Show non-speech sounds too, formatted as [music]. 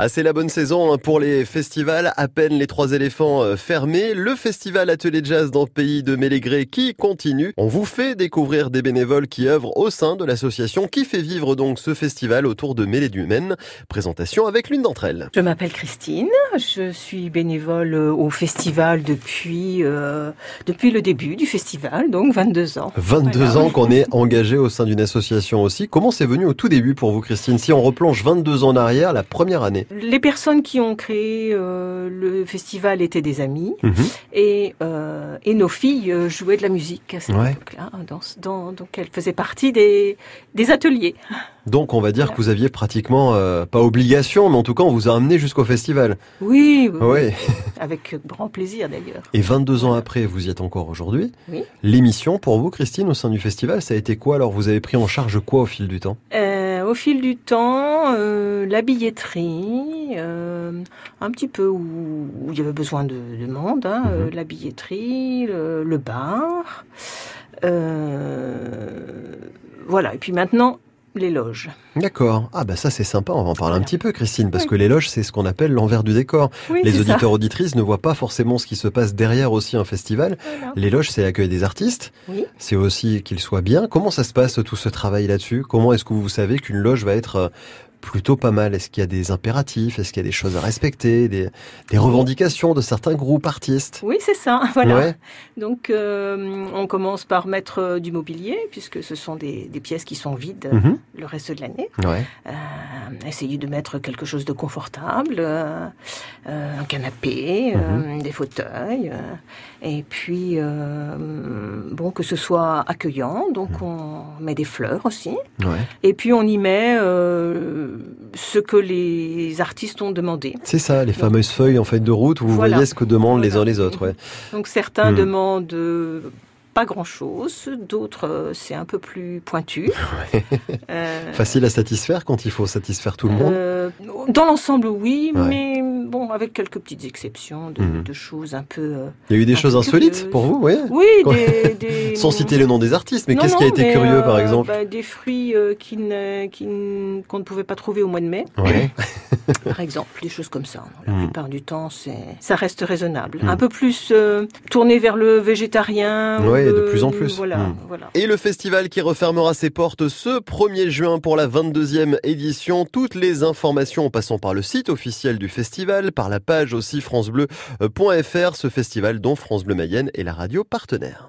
Ah, c'est la bonne saison hein, pour les festivals. À peine les trois éléphants euh, fermés. Le festival Atelier Jazz dans le pays de Mélégré qui continue. On vous fait découvrir des bénévoles qui œuvrent au sein de l'association qui fait vivre donc ce festival autour de Mêlée du Maine. Présentation avec l'une d'entre elles. Je m'appelle Christine. Je suis bénévole euh, au festival depuis, euh, depuis le début du festival, donc 22 ans. 22 Voilà. ans qu'on est engagé au sein d'une association aussi. Comment c'est venu au tout début pour vous, Christine? Si on replonge 22 ans en arrière, la première année. Les personnes qui ont créé euh, le festival étaient des amis Mhm. et, euh, et nos filles euh, jouaient de la musique à cette Ouais. époque-là. Dans, dans- donc elles faisaient partie des, des ateliers. [laughs] Donc on va dire que vous aviez pratiquement, euh, pas obligation, mais en tout cas on vous a amené jusqu'au festival. Oui, oui, Oui. avec grand plaisir d'ailleurs. Et 22 ans après, vous y êtes encore aujourd'hui. Oui. L'émission, pour vous, Christine, au sein du festival, ça a été quoi? Alors, vous avez pris en charge quoi au fil du temps? Euh, au fil du temps, euh, la billetterie, euh, un petit peu où, où il y avait besoin de, de monde, hein, Mhm. euh, la billetterie, le, le bar, euh, voilà. Et puis maintenant, les loges. D'accord. Ah bah ça c'est sympa, on va en parler un petit peu, Christine, parce Oui. que les loges, c'est ce qu'on appelle l'envers du décor. Oui, Les ça. auditeurs auditrices ne voient pas forcément ce qui se passe derrière aussi un festival. Voilà. Les loges, c'est l'accueil des artistes. Oui. C'est aussi qu'ils soient bien. Comment ça se passe tout ce travail là-dessus? Comment est-ce que vous savez qu'une loge va être euh, plutôt pas mal Est-ce qu'il y a des impératifs? Est-ce qu'il y a des choses à respecter? Des, des revendications de certains groupes artistes? Oui, c'est ça. [laughs] Voilà. Ouais. Donc, euh, on commence par mettre euh, du mobilier, puisque ce sont des, des pièces qui sont vides Mhm. le reste de l'année. Ouais. Euh, essayer de mettre quelque chose de confortable, euh, un canapé, euh, des fauteuils, et puis bon que ce soit accueillant. Donc on met des fleurs aussi, Ouais. et puis on y met ce que les artistes ont demandé. C'est ça, les fameuses feuilles en fait de route où vous Voilà. voyez ce que demandent les uns les autres. Ouais. Donc certains Hmm. demandent euh, pas grand-chose, d'autres euh, c'est un peu plus pointu. [laughs] Euh, Facile à satisfaire quand il faut satisfaire tout le monde. Euh, dans l'ensemble, oui, Ouais. mais bon, avec quelques petites exceptions de, Mhm. de choses un peu. euh, Il y a eu des choses insolites pour vous, oui Oui, Ouais. des, des- [laughs] Sans citer le nom des artistes, mais qu'est-ce qui a été mais, curieux par euh, exemple bah, Des fruits euh, qui ne- qui ne- qu'on ne pouvait pas trouver au mois de mai, Ouais. [laughs] par exemple, des choses comme ça. La Mhm. plupart du temps, c'est ça reste raisonnable. Mhm. Un peu plus euh, tourné vers le végétarien. ou Ouais, de plus en plus. Voilà, voilà. Et le festival qui refermera ses portes ce 1er juin pour la 22e édition. Toutes les informations en passant par le site officiel du festival, par la page aussi francebleu.fr, ce festival dont France Bleu Mayenne est la radio partenaire.